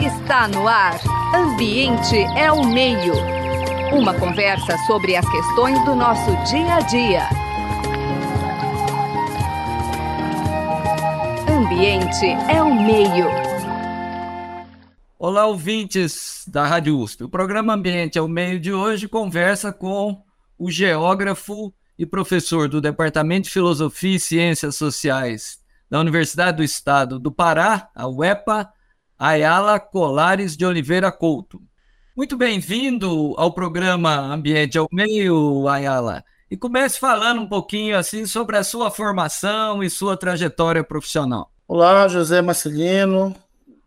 Está no ar. Ambiente é o meio. Uma conversa sobre as questões do nosso dia a dia. Ambiente é o meio. Olá, ouvintes da Rádio USP. O programa Ambiente é o meio de hoje conversa com o geógrafo e professor do Departamento de Filosofia e Ciências Sociais da Universidade do Estado do Pará, a UEPA, Ayala Colares de Oliveira Couto. Muito bem-vindo ao programa Ambiente ao Meio, Ayala. E comece falando um pouquinho assim sobre a sua formação e sua trajetória profissional. Olá, José Marcelino.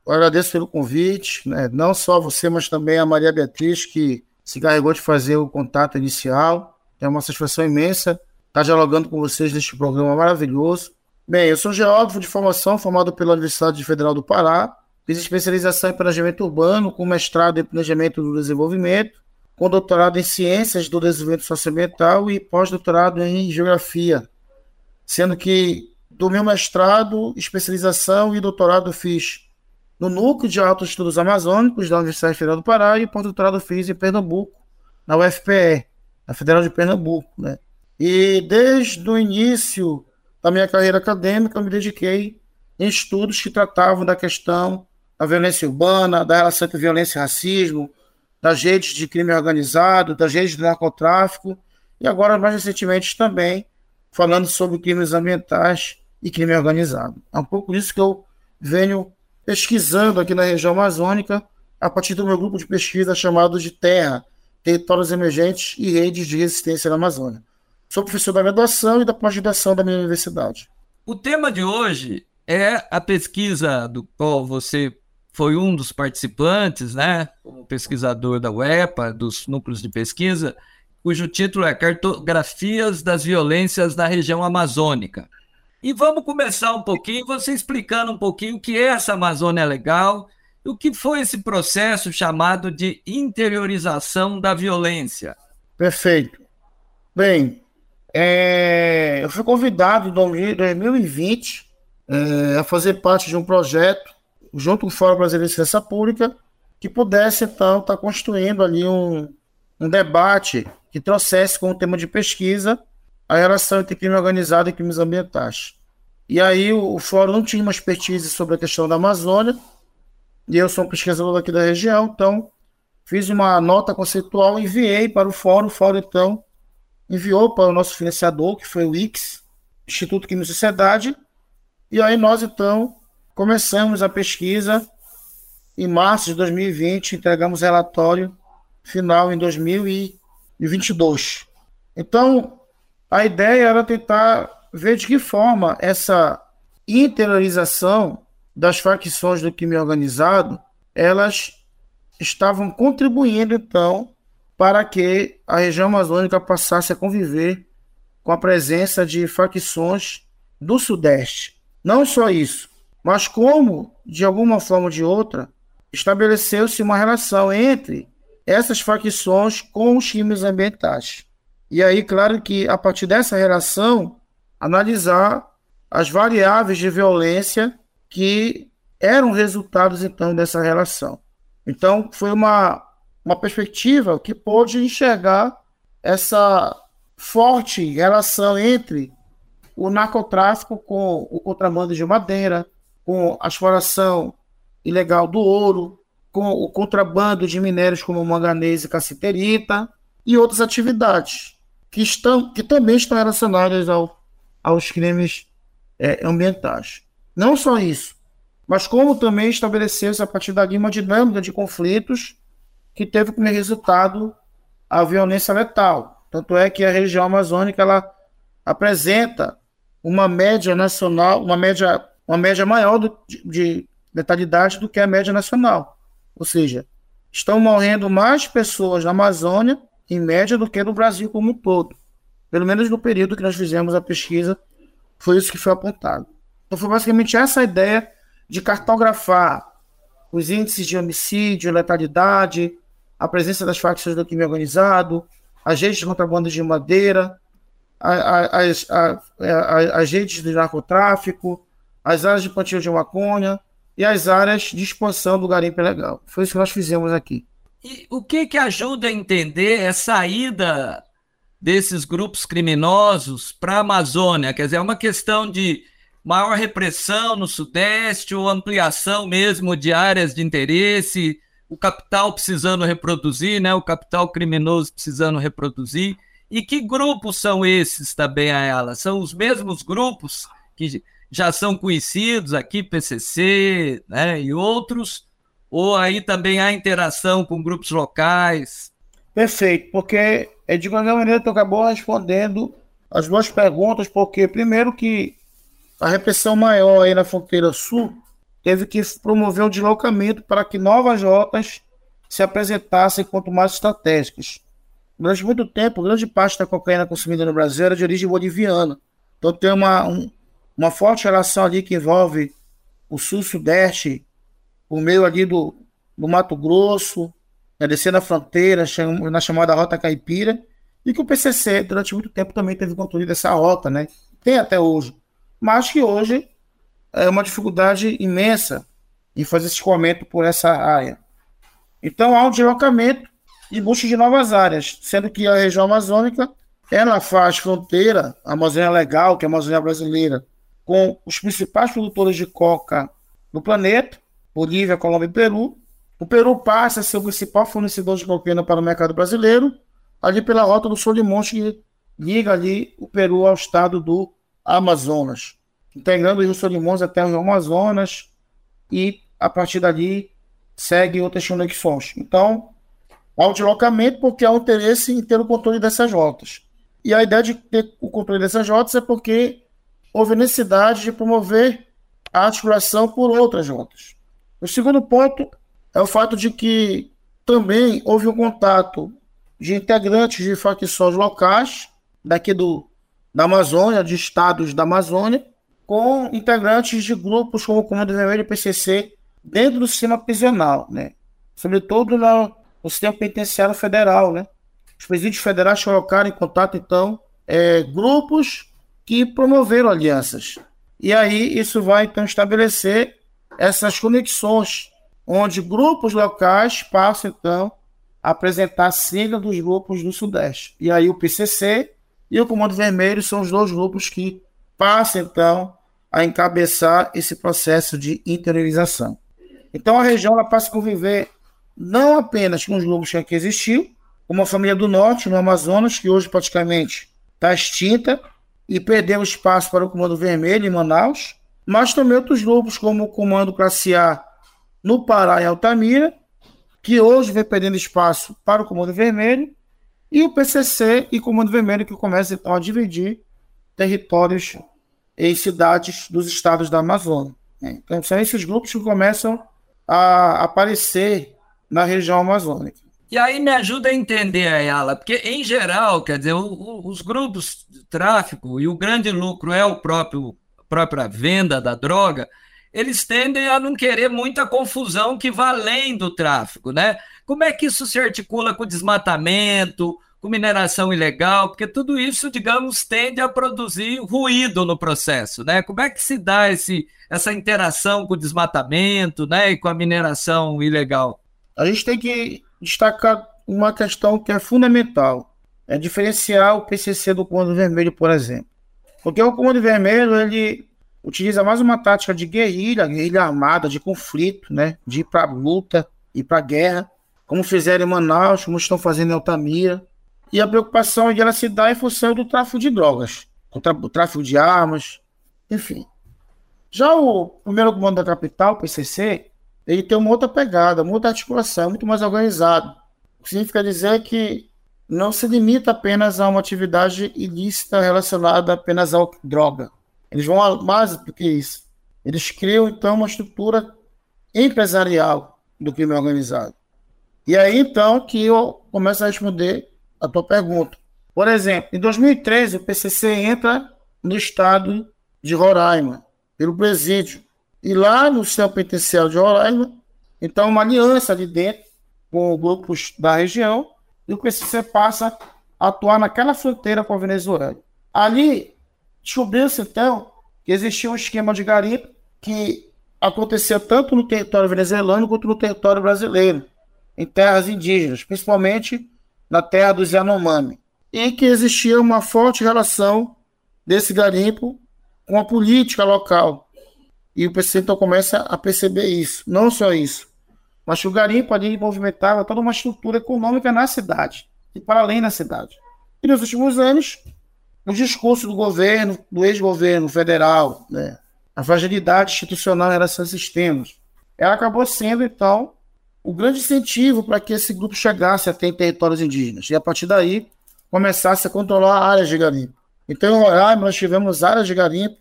agradeço pelo convite, né? não só você, mas também a Maria Beatriz, que se encarregou de fazer o contato inicial. É uma satisfação imensa estar dialogando com vocês neste programa maravilhoso. Bem, eu sou geógrafo de formação, formado pela Universidade Federal do Pará, Fiz especialização em planejamento urbano, com mestrado em planejamento do desenvolvimento, com doutorado em ciências do desenvolvimento socioambiental e pós-doutorado em geografia, sendo que do meu mestrado, especialização e doutorado fiz no Núcleo de Altos Estudos Amazônicos da Universidade Federal do Pará e pós-doutorado fiz em Pernambuco, na UFPE, na Federal de Pernambuco, né? E desde o início da minha carreira acadêmica, eu me dediquei em estudos que tratavam da questão da violência urbana, da relação entre violência e racismo, das redes de crime organizado, das redes de narcotráfico, e agora, mais recentemente, também falando sobre crimes ambientais e crime organizado. É um pouco isso que eu venho pesquisando aqui na região amazônica, a partir do meu grupo de pesquisa chamado de Terra, Territórios Emergentes e Redes de Resistência na Amazônia. Sou professor da graduação e da pós-graduação da minha universidade. O tema de hoje é a pesquisa do qual você foi um dos participantes, né, como pesquisador da UEPA, dos núcleos de pesquisa, cujo título é Cartografias das Violências na Região Amazônica. E vamos começar um pouquinho, você explicando um pouquinho o que é essa Amazônia Legal e o que foi esse processo chamado de interiorização da violência. Perfeito. Bem, é, eu fui convidado em 2020 é, a fazer parte de um projeto junto com o Fórum Brasileiro de Ciência Pública, que pudesse, então, estar tá construindo ali um, um debate que trouxesse como tema de pesquisa a relação entre crime organizado e crimes ambientais. E aí o, o Fórum não tinha uma expertise sobre a questão da Amazônia, e eu sou um pesquisador aqui da região, então fiz uma nota conceitual enviei para o Fórum. O Fórum, então, enviou para o nosso financiador, que foi o IX, Instituto Química e Sociedade, e aí nós, então, Começamos a pesquisa em março de 2020, entregamos relatório final em 2022. Então, a ideia era tentar ver de que forma essa interiorização das facções do crime organizado, elas estavam contribuindo então para que a região amazônica passasse a conviver com a presença de facções do Sudeste. Não só isso, mas como, de alguma forma ou de outra, estabeleceu-se uma relação entre essas facções com os crimes ambientais. E aí, claro que a partir dessa relação, analisar as variáveis de violência que eram resultados então dessa relação. Então, foi uma, uma perspectiva que pôde enxergar essa forte relação entre o narcotráfico com o contrabando de madeira, com a exploração ilegal do ouro, com o contrabando de minérios como manganês e cassiterita e outras atividades que, estão, que também estão relacionadas ao, aos crimes é, ambientais. Não só isso, mas como também estabeleceu-se a partir dali uma dinâmica de conflitos que teve como resultado a violência letal. Tanto é que a região amazônica ela apresenta uma média nacional, uma média uma média maior do, de, de letalidade do que a média nacional. Ou seja, estão morrendo mais pessoas na Amazônia, em média, do que no Brasil como um todo. Pelo menos no período que nós fizemos a pesquisa, foi isso que foi apontado. Então, foi basicamente essa a ideia de cartografar os índices de homicídio, letalidade, a presença das facções do crime organizado, redes de contrabando de madeira, as, as, as narcotráfico, as áreas de plantio de maconha, e as áreas de expansão do garimpo ilegal. Foi isso que nós fizemos aqui. E o que, que ajuda a entender a saída desses grupos criminosos para a Amazônia? Quer dizer, é uma questão de maior repressão no Sudeste ou ampliação mesmo de áreas de interesse, o capital precisando reproduzir, né? o capital criminoso precisando reproduzir. E que grupos são esses também, a ela? São os mesmos grupos que já são conhecidos aqui, PCC né, e outros? Ou aí também há interação com grupos locais? Perfeito, porque é de qualquer maneira tu acabou respondendo as duas perguntas, porque primeiro que a repressão maior aí na fronteira sul teve que promover um deslocamento para que novas rotas se apresentassem quanto mais estratégicas. Durante muito tempo, grande parte da cocaína consumida no Brasil era de origem boliviana. Então tem uma, um, uma forte relação ali que envolve o sul-sudeste, o meio ali do, do Mato Grosso, né, descendo a fronteira, na chamada Rota Caipira, e que o PCC, durante muito tempo, também teve controle dessa rota, né? Tem até hoje. Mas que hoje é uma dificuldade imensa em fazer esse escoamento por essa área. Então há um deslocamento e busca de novas áreas, sendo que a região amazônica ela faz fronteira, a Amazônia Legal, que é a Amazônia brasileira, com os principais produtores de coca do planeta, Bolívia, Colômbia e Peru. O Peru passa a ser o principal fornecedor de cocaína para o mercado brasileiro, ali pela rota do Solimonte, que liga ali o Peru ao estado do Amazonas, integrando o Rio Solimões até o Amazonas e a partir dali segue outras conexões. Então, há um deslocamento porque há um interesse em ter o controle dessas rotas. E a ideia de ter o controle dessas rotas é porque houve necessidade de promover a articulação por outras rotas. O segundo ponto é o fato de que também houve um contato de integrantes de facções locais daqui do, da Amazônia, de estados da Amazônia, com integrantes de grupos como o Comando Vermelho e PCC dentro do sistema prisional, né? sobretudo no, no sistema penitenciário federal. Né? Os presídios federais colocaram em contato, então, é, grupos que promoveram alianças. E aí isso vai então estabelecer essas conexões, onde grupos locais passam então a apresentar a sigla dos grupos do Sudeste. E aí o PCC e o Comando Vermelho são os dois grupos que passam então a encabeçar esse processo de interiorização. Então a região ela passa a conviver não apenas com os grupos que aqui existiu, como a família do Norte, no Amazonas, que hoje praticamente está extinta, e perdeu espaço para o Comando Vermelho em Manaus, mas também outros grupos, como o Comando Classe A no Pará e Altamira, que hoje vem perdendo espaço para o Comando Vermelho, e o PCC e Comando Vermelho, que começam então a dividir territórios em cidades dos estados da Amazônia. Então, são esses grupos que começam a aparecer na região amazônica. E aí me ajuda a entender a ela, porque em geral, quer dizer, o, o, os grupos de tráfico e o grande lucro é o próprio própria venda da droga, eles tendem a não querer muita confusão que vá além do tráfico, né? Como é que isso se articula com desmatamento, com mineração ilegal? Porque tudo isso, digamos, tende a produzir ruído no processo, né? Como é que se dá esse, essa interação com o desmatamento, né, e com a mineração ilegal? A gente tem que destacar uma questão que é fundamental. É diferenciar o PCC do Comando Vermelho, por exemplo. Porque o Comando Vermelho, ele utiliza mais uma tática de guerrilha, guerrilha armada, de conflito, né? De ir para luta, ir para guerra, como fizeram em Manaus, como estão fazendo em Altamira. E a preocupação é ela se dar em função do tráfico de drogas, o tráfico de armas, enfim. Já o primeiro comando da capital, PCC, ele tem uma outra pegada, uma outra articulação, muito mais organizado. Significa dizer que não se limita apenas a uma atividade ilícita relacionada apenas à droga. Eles vão mais do que isso. Eles criam, então, uma estrutura empresarial do crime organizado. E aí, então, que eu começo a responder a tua pergunta. Por exemplo, em 2013, o PCC entra no estado de Roraima, pelo presídio. E lá no sistema penitenciário de Roraima, então uma aliança ali dentro com grupos da região, e o PCC passa a atuar naquela fronteira com a Venezuela. Ali descobriu-se então que existia um esquema de garimpo que acontecia tanto no território venezuelano quanto no território brasileiro, em terras indígenas, principalmente na terra dos Yanomami, e que existia uma forte relação desse garimpo com a política local. E o PC então começa a perceber isso. Não só isso, mas que o garimpo ali movimentava toda uma estrutura econômica na cidade e para além da cidade. E nos últimos anos, o discurso do governo, do ex-governo federal, né, a fragilidade institucional em relação a esses temas, ela acabou sendo, então, o grande incentivo para que esse grupo chegasse até territórios indígenas. E a partir daí, começasse a controlar áreas de garimpo. Então, em Roraima, nós tivemos áreas de garimpo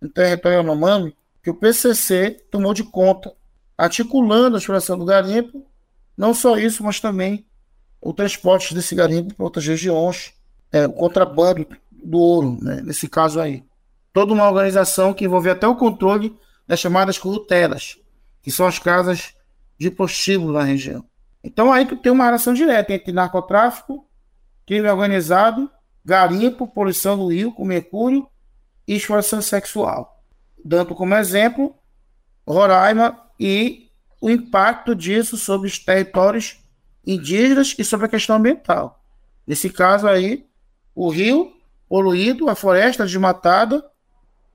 no território Yanomami que o PCC tomou de conta, articulando a exploração do garimpo, não só isso, mas também o transporte desse garimpo para outras regiões, é, o contrabando do ouro, né, nesse caso aí. Toda uma organização que envolvia até o controle das chamadas curutelas, que são as casas de prostíbulo na região. Então aí tem uma relação direta entre narcotráfico, crime organizado, garimpo, poluição do rio com mercúrio e exploração sexual. Dando como exemplo Roraima e o impacto disso sobre os territórios indígenas e sobre a questão ambiental. Nesse caso aí, o rio poluído, a floresta desmatada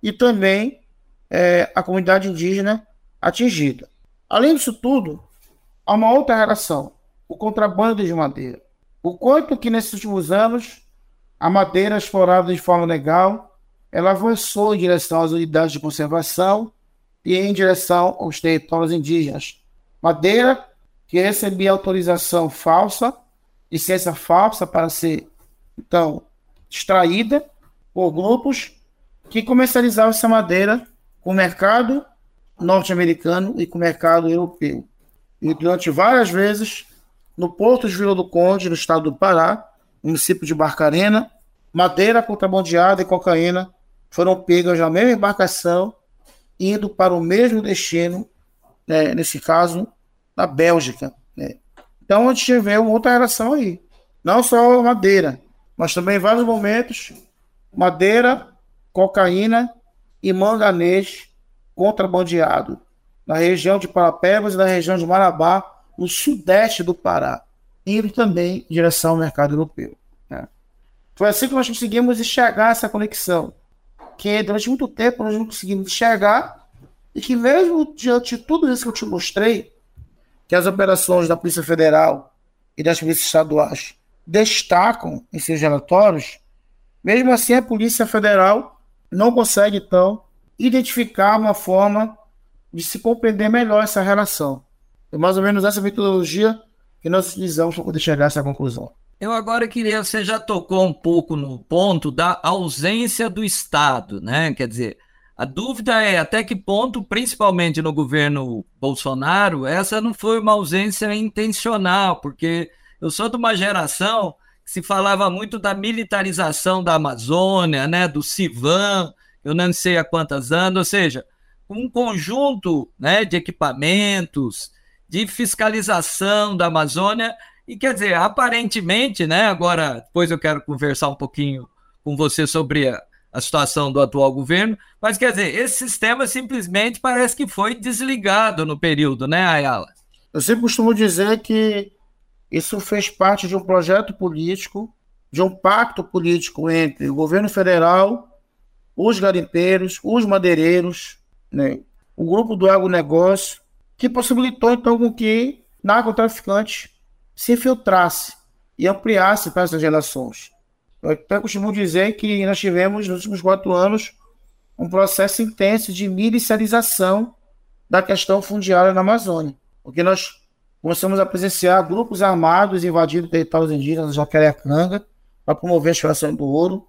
e também é, a comunidade indígena atingida. Além disso tudo, há uma outra relação, o contrabando de madeira. O quanto que nesses últimos anos a madeira explorada de forma legal, ela avançou em direção às unidades de conservação e em direção aos territórios indígenas. Madeira que recebia autorização falsa, licença falsa para ser, então, extraída por grupos que comercializavam essa madeira com o mercado norte-americano e com o mercado europeu. E durante várias vezes, no Porto de Vila do Conde, no estado do Pará, município de Barcarena, madeira contrabandeada e cocaína foram pegas na mesma embarcação, indo para o mesmo destino, né, nesse caso, na Bélgica. Né. Então a gente vê uma outra relação aí. Não só madeira, mas também em vários momentos, madeira, cocaína e manganês contrabandeado na região de Parapebas e na região de Marabá, no sudeste do Pará, indo também em direção ao mercado europeu. Né? Foi assim que nós conseguimos enxergar essa conexão, que durante muito tempo nós não conseguimos enxergar e que mesmo diante de tudo isso que eu te mostrei, que as operações da Polícia Federal e das polícias estaduais destacam em seus relatórios, mesmo assim a Polícia Federal não consegue, então, identificar uma forma de se compreender melhor essa relação. É mais ou menos essa metodologia que nós utilizamos para poder chegar a essa conclusão. Eu agora queria, você já tocou um pouco no ponto da ausência do Estado, né? Quer dizer, a dúvida é até que ponto, principalmente no governo Bolsonaro, essa não foi uma ausência intencional, porque eu sou de uma geração que se falava muito da militarização da Amazônia, né? Do Civan, eu não sei há quantos anos, ou seja, um conjunto né, de equipamentos, de fiscalização da Amazônia e quer dizer, aparentemente, né? Agora, depois eu quero conversar um pouquinho com você sobre a, a situação do atual governo, mas quer dizer, esse sistema simplesmente parece que foi desligado no período, né, Ayala? Eu sempre costumo dizer que isso fez parte de um projeto político, de um pacto político entre o governo federal, os garimpeiros, os madeireiros, né, o grupo do agronegócio, que possibilitou então com que narcotraficantes se infiltrasse e ampliasse para essas relações. Eu até costumo dizer que nós tivemos, nos últimos quatro anos, um processo intenso de milicialização da questão fundiária na Amazônia, porque nós começamos a presenciar grupos armados invadindo territórios indígenas, Jacarecanga, para promover a exploração do ouro,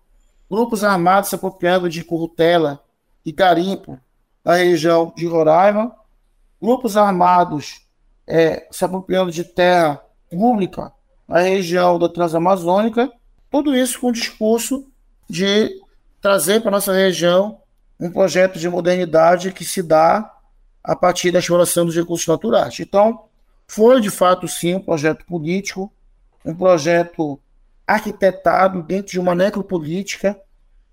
grupos armados se apropriando de currutela e garimpo na região de Roraima, grupos armados é, se apropriando de terra pública na região da Transamazônica, tudo isso com o discurso de trazer para nossa região um projeto de modernidade que se dá a partir da exploração dos recursos naturais. Então, foi de fato sim um projeto político, um projeto arquitetado dentro de uma necropolítica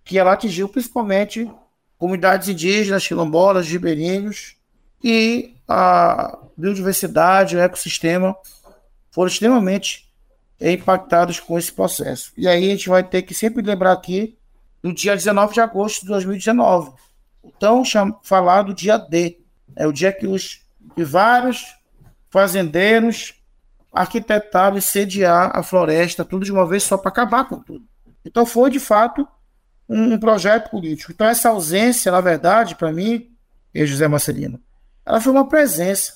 que ela atingiu principalmente comunidades indígenas, quilombolas, ribeirinhos e a biodiversidade, o ecossistema foram extremamente impactados com esse processo. E aí a gente vai ter que sempre lembrar aqui do dia 19 de agosto de 2019. Então, falar do dia D. É o dia que os que vários fazendeiros arquitetaram e sediar a floresta, tudo de uma vez só para acabar com tudo. Então foi, de fato, um, um projeto político. Então essa ausência, na verdade, para mim, e José Marcelino, ela foi uma presença,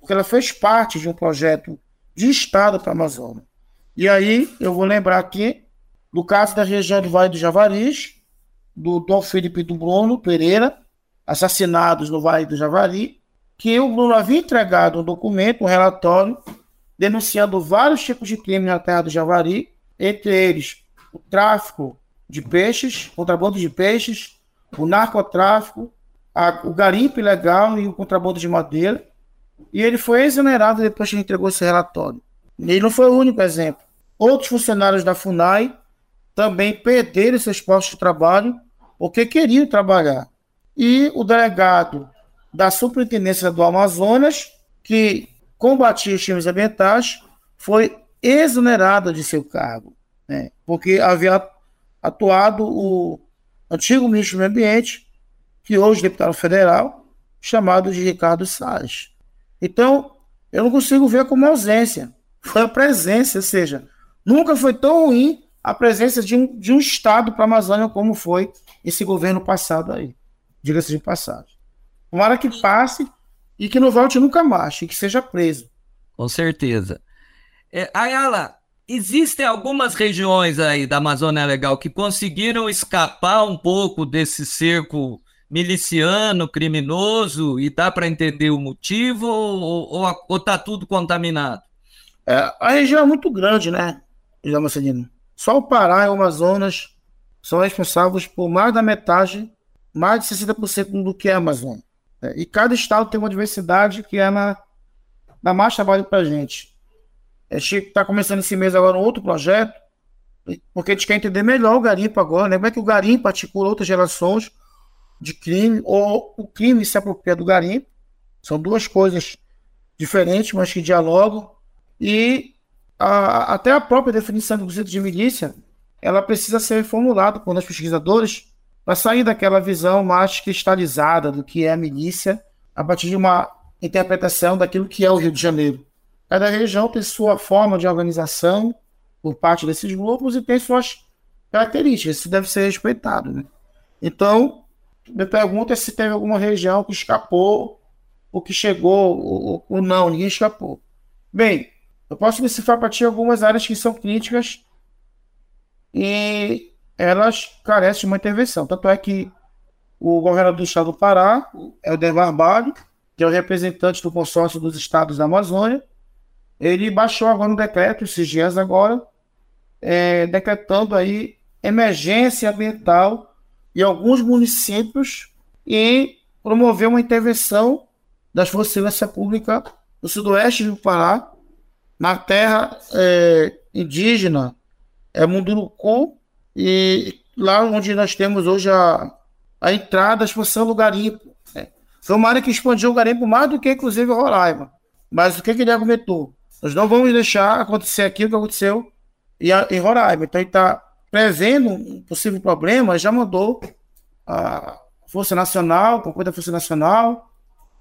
porque ela fez parte de um projeto de Estado para a Amazônia. E aí eu vou lembrar aqui do caso da região do Vale do Javaris, do Dom Felipe do Bruno Pereira, assassinados no Vale do Javari, que o Bruno havia entregado um documento, um relatório, denunciando vários tipos de crime na terra do Javari, entre eles o tráfico de peixes, contrabando de peixes, o narcotráfico, a, o garimpo ilegal e o contrabando de madeira. E ele foi exonerado depois que entregou esse relatório. Ele não foi o único exemplo. Outros funcionários da FUNAI também perderam seus postos de trabalho porque queriam trabalhar. E o delegado da Superintendência do Amazonas, que combatia os crimes ambientais, foi exonerado de seu cargo, né? porque havia atuado o antigo ministro do Meio Ambiente, que hoje é deputado federal, chamado de Ricardo Salles. Então, eu não consigo ver como ausência. Foi a presença, ou seja, nunca foi tão ruim a presença de um, de um Estado para a Amazônia como foi esse governo passado aí. Diga-se de passagem. Tomara que passe e que não volte nunca mais, e que seja preso. Com certeza. É, Ayala, existem algumas regiões aí da Amazônia Legal que conseguiram escapar um pouco desse cerco miliciano, criminoso, e dá para entender o motivo ou, está tudo contaminado? É, a região é muito grande, né, José Marcelino? Só o Pará e o Amazonas são responsáveis por mais da metade, mais de 60% do que é a Amazônia. É, e cada estado tem uma diversidade que é na, dá mais trabalho para a gente. A gente está começando esse mês agora um outro projeto, porque a gente quer entender melhor o garimpo agora. Lembra que o garimpo articula outras gerações de crime, ou o crime se apropria do garimpo. São duas coisas diferentes, mas que dialogam. E a, até a própria definição do conceito de milícia, ela precisa ser formulada por nós pesquisadores para sair daquela visão mais cristalizada do que é a milícia, a partir de uma interpretação daquilo que é o Rio de Janeiro. Cada região tem sua forma de organização por parte desses grupos e tem suas características, isso deve ser respeitado. Né? Então, me pergunta se teve alguma região que escapou, ou que chegou, ou, ou não, ninguém escapou. Bem, eu posso decifrar para ti algumas áreas que são críticas e elas carecem de uma intervenção. Tanto é que o governador do estado do Pará, Helder Barbalho, que é o representante do consórcio dos estados da Amazônia, ele baixou agora um decreto, esses dias agora, é, decretando aí emergência ambiental em alguns municípios e promoveu uma intervenção das Forças de Segurança Pública no sudoeste do Pará, na terra é, indígena, é Munduruku, e lá onde nós temos hoje a, a entrada da expansão do garimpo. Né? Foi uma área que expandiu o garimpo mais do que, inclusive, o Roraima. Mas o que, que ele argumentou? Nós não vamos deixar acontecer aquilo que aconteceu em Roraima. Então, ele está prevendo um possível problema, já mandou a Força Nacional, o comando da Força Nacional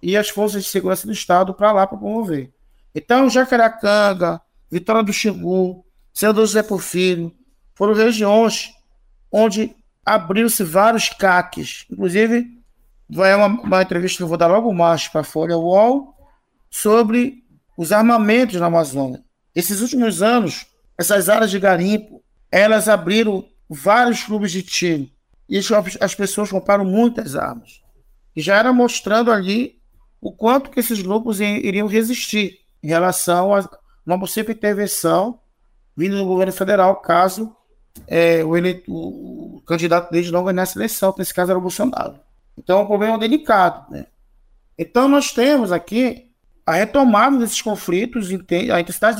e as Forças de Segurança do Estado para lá para promover. Então, Jacaracanga, Vitória do Xingu, Senador José Porfírio, foram regiões onde abriu-se vários CACs. Inclusive, vai uma, uma entrevista que eu vou dar logo mais para a Folha UOL sobre os armamentos na Amazônia. Esses últimos anos, essas áreas de garimpo, elas abriram vários clubes de tiro. E as pessoas compraram muitas armas. E já era mostrando ali o quanto que esses grupos iriam resistir em relação a uma possível intervenção vindo do governo federal, caso é, o, o candidato deles não ganhasse a eleição, nesse caso era o Bolsonaro. Então é um problema delicado. Né? Então nós temos aqui a retomada desses conflitos, a intensidade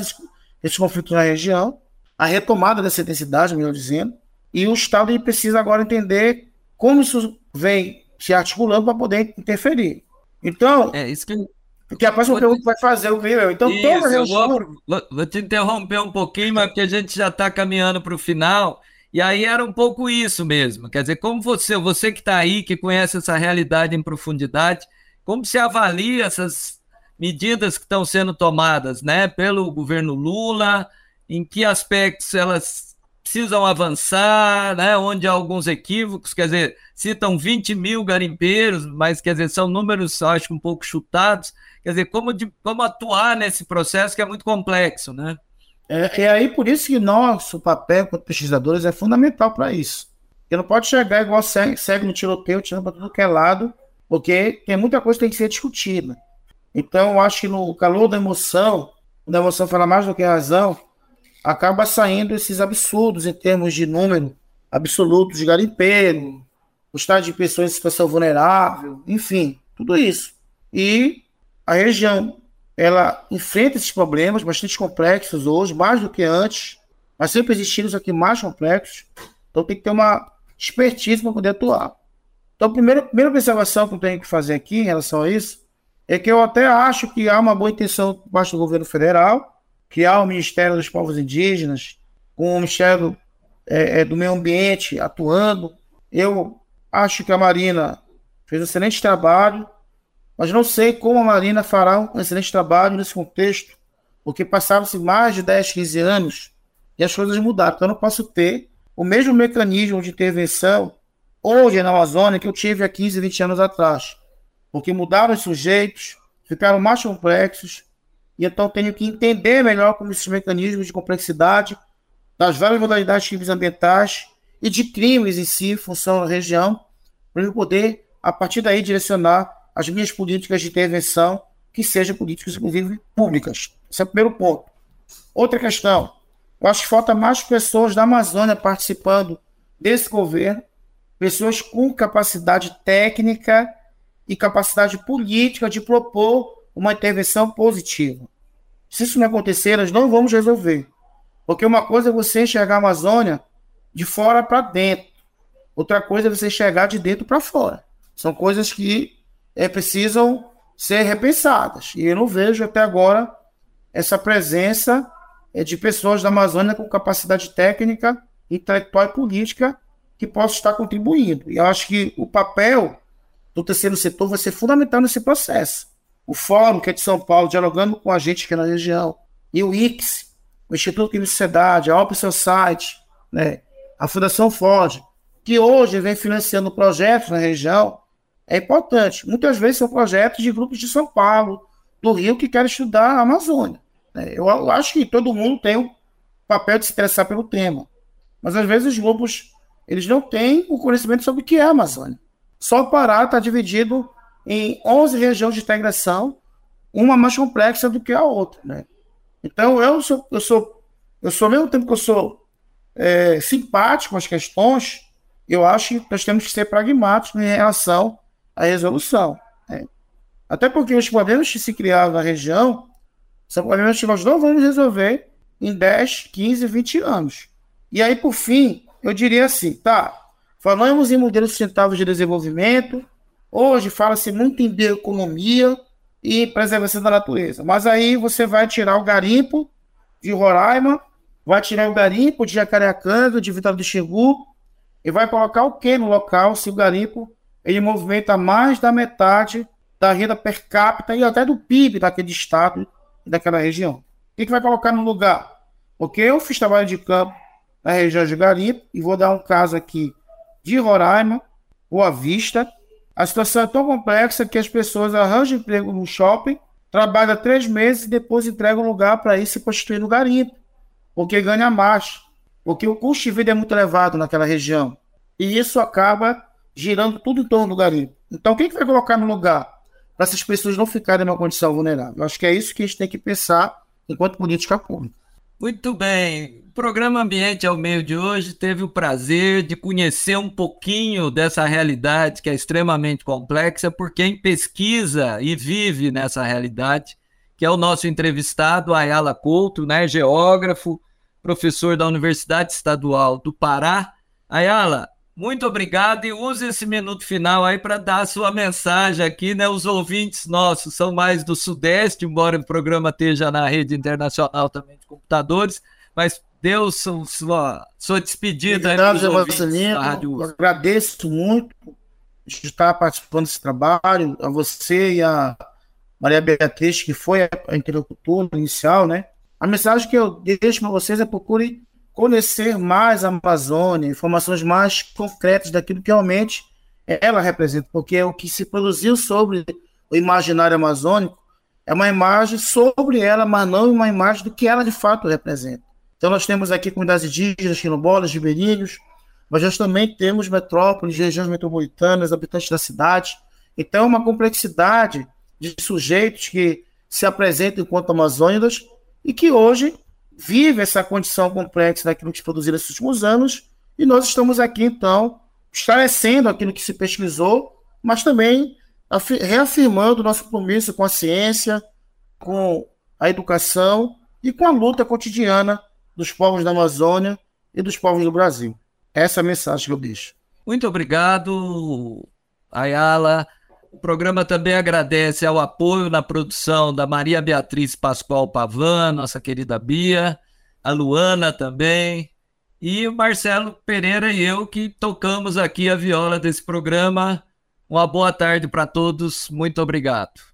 desses conflitos na região, a retomada dessa intensidade, melhor dizendo, e o Estado precisa agora entender como isso vem se articulando para poder interferir. Então, é isso que porque a próxima pergunta vai fazer, o creio Então, Isso, toda eu vou, vou, te interromper um pouquinho, mas porque a gente já está caminhando para o final. E aí era um pouco isso mesmo. Quer dizer, como você, você que está aí, que conhece essa realidade em profundidade, como se avalia essas medidas que estão sendo tomadas né, pelo governo Lula, em que aspectos elas precisam avançar, né, onde há alguns equívocos, quer dizer, citam 20 mil garimpeiros, mas quer dizer, são números, acho, um pouco chutados. Quer dizer, como, de, como atuar nesse processo que é muito complexo, né? É, é aí por isso que nosso papel como pesquisadores é fundamental para isso. Porque não pode chegar igual segue, segue no tiroteio, tirando para tudo que é lado, porque tem muita coisa que tem que ser discutida. Então, eu acho que no calor da emoção, quando a emoção fala mais do que a razão, acaba saindo esses absurdos em termos de número absoluto de garimpeiro, o estado de pessoas em situação vulnerável, enfim, tudo isso. E a região ela enfrenta esses problemas bastante complexos hoje, mais do que antes, mas sempre existiram os aqui mais complexos. Então tem que ter uma expertise para poder atuar. Então, a primeira, primeira observação que eu tenho que fazer aqui em relação a isso é que eu até acho que há uma boa intenção por parte do governo federal, há o Ministério dos Povos Indígenas, com o Ministério é, é, do Meio Ambiente atuando. Eu acho que a Marina fez um excelente trabalho, mas não sei como a Marina fará um excelente trabalho nesse contexto, porque passaram-se mais de 10, 15 anos e as coisas mudaram. Então eu não posso ter o mesmo mecanismo de intervenção hoje na Amazônia que eu tive há 15, 20 anos atrás. Porque mudaram os sujeitos, ficaram mais complexos, e então tenho que entender melhor como esses mecanismos de complexidade das várias modalidades de crimes ambientais e de crimes em si funcionam na região, para eu poder, a partir daí, direcionar as minhas políticas de intervenção, que sejam políticas, inclusive, públicas. Esse é o primeiro ponto. Outra questão, eu acho que falta mais pessoas da Amazônia participando desse governo, pessoas com capacidade técnica e capacidade política de propor uma intervenção positiva. Se isso não acontecer, nós não vamos resolver. Porque uma coisa é você enxergar a Amazônia de fora para dentro, outra coisa é você enxergar de dentro para fora. São coisas que é, precisam ser repensadas. E eu não vejo até agora essa presença é, de pessoas da Amazônia com capacidade técnica, intelectual e política que possam estar contribuindo. E eu acho que o papel do terceiro setor vai ser fundamental nesse processo. O Fórum, que é de São Paulo, dialogando com a gente aqui na região, e o IX, o Instituto de Sociedade, a Open Society, né, a Fundação Ford, que hoje vem financiando projetos na região é importante. Muitas vezes são projetos de grupos de São Paulo, do Rio, que querem estudar a Amazônia. Né? Eu acho que todo mundo tem o papel de se interessar pelo tema. Mas às vezes os grupos eles não têm o conhecimento sobre o que é a Amazônia. Só o Pará está dividido em 11 regiões de integração, uma mais complexa do que a outra. Né? Então eu sou, eu sou, eu sou ao mesmo tempo que eu sou é, simpático com as questões, eu acho que nós temos que ser pragmáticos em relação a resolução. Né? Até porque os problemas que se criaram na região são problemas que nós não vamos resolver em 10, 15, 20 anos. E aí, por fim, eu diria assim, tá, falamos em modelos sustentáveis de desenvolvimento, hoje fala-se muito em bioeconomia e preservação da natureza, mas aí você vai tirar o garimpo de Roraima, vai tirar o garimpo de Jacareacanga, de Vitória do Xingu, e vai colocar o que no local se o garimpo ele movimenta mais da metade da renda per capita e até do PIB daquele estado e daquela região. O que, que vai colocar no lugar? Porque eu fiz trabalho de campo na região de Garimpo, e vou dar um caso aqui de Roraima, Boa Vista. A situação é tão complexa que as pessoas arranjam emprego no shopping, trabalham três meses e depois entregam lugar para ir se constituir no garimpo, porque ganha mais, porque o custo de vida é muito elevado naquela região. E isso acaba girando tudo em torno do garimpo. Então, quem que vai colocar no lugar para essas pessoas não ficarem numa condição vulnerável? Eu acho que é isso que a gente tem que pensar enquanto política pública. Muito bem. O programa Ambiente ao Meio de hoje teve o prazer de conhecer um pouquinho dessa realidade que é extremamente complexa por quem pesquisa e vive nessa realidade, que é o nosso entrevistado Ayala Couto, né, geógrafo, professor da Universidade Estadual do Pará. Ayala, Muito obrigado e use esse minuto final aí para dar a sua mensagem aqui, né? Os ouvintes nossos são mais do Sudeste, embora o programa esteja na rede internacional também de computadores, mas deu sua, sua, despedida da Rádio Eu agradeço muito de estar participando desse trabalho, a você e a Maria Beatriz, que foi a interlocutora inicial, né? A mensagem que eu deixo para vocês é procure conhecer mais a Amazônia, informações mais concretas daquilo que realmente ela representa, porque o que se produziu sobre o imaginário amazônico é uma imagem sobre ela, mas não uma imagem do que ela de fato representa. Então nós temos aqui comunidades indígenas, quilombolas, ribeirinhos, mas nós também temos metrópoles, regiões metropolitanas, habitantes da cidade. Então é uma complexidade de sujeitos que se apresentam enquanto amazônicos e que hoje vive essa condição complexa daquilo que se produziu nesses últimos anos, e nós estamos aqui, então, esclarecendo aquilo que se pesquisou, mas também reafirmando o nosso compromisso com a ciência, com a educação e com a luta cotidiana dos povos da Amazônia e dos povos do Brasil. Essa é a mensagem que eu deixo. Muito obrigado, Ayala. O programa também agradece ao apoio na produção da Maria Beatriz Pascoal Pavan, nossa querida Bia, a Luana também, e o Marcelo Pereira e eu que tocamos aqui a viola desse programa. Uma boa tarde para todos, muito obrigado.